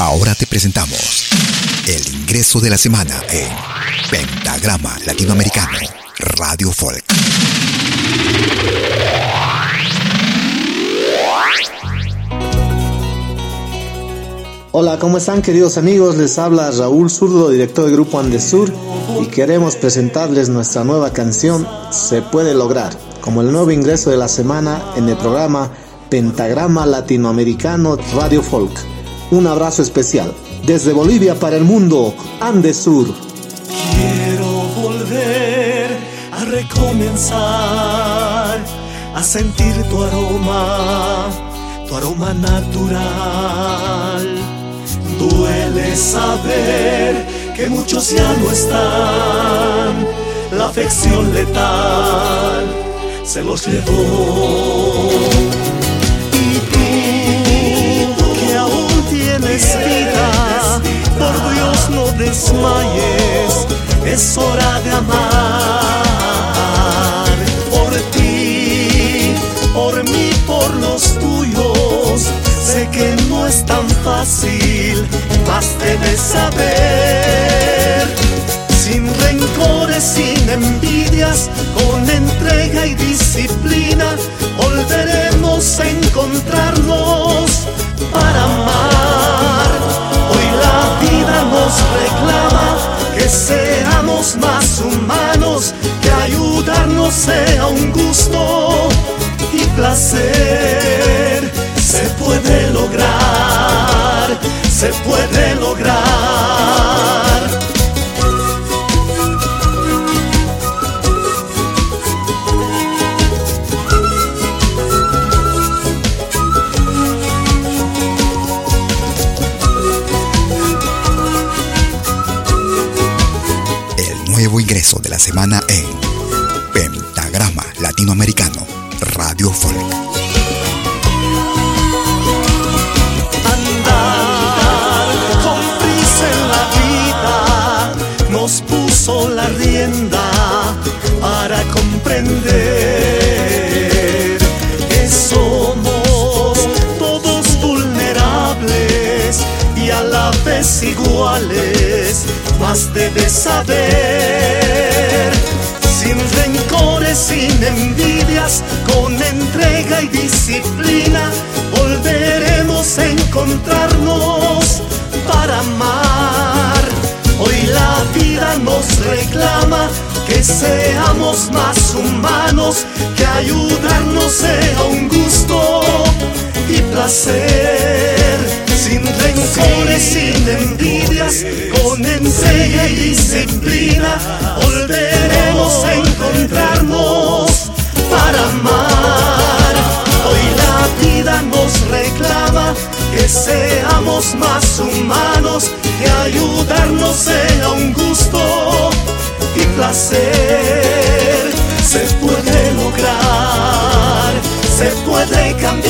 Ahora te presentamos el ingreso de la semana en Pentagrama Latinoamericano, Radio Folk. Hola, ¿cómo están queridos amigos? Les habla Raúl Zurdo, director del grupo Andesur, y queremos presentarles nuestra nueva canción Se puede lograr, como el nuevo ingreso de la semana en el programa Pentagrama Latinoamericano Radio Folk. Un abrazo especial. Desde Bolivia para el mundo, Andesur. Quiero volver a recomenzar, a sentir tu aroma, tu aroma natural. Duele saber que muchos ya no están, la afección letal se los llevó desmayes, es hora de amar. Por ti, por mí, por los tuyos, sé que no es tan fácil, más debes saber. Sin rencores, sin envidias, con entrega y disciplina, más humanos, que ayudarnos sea un gusto y placer. Se puede lograr, se puede lograr. Ingreso de la semana en Pentagrama Latinoamericano, Radio Folk. Puso la rienda para comprender que somos todos vulnerables y a la vez iguales más debes saber. Seamos más humanos, que ayudarnos sea un gusto y placer sin rencores, sin envidias, con entrega y disciplina, volveremos a encontrarnos para amar. Hoy la vida nos reclama que seamos más humanos, que ayudarnos sea un gusto placer. Se puede lograr, se puede cambiar.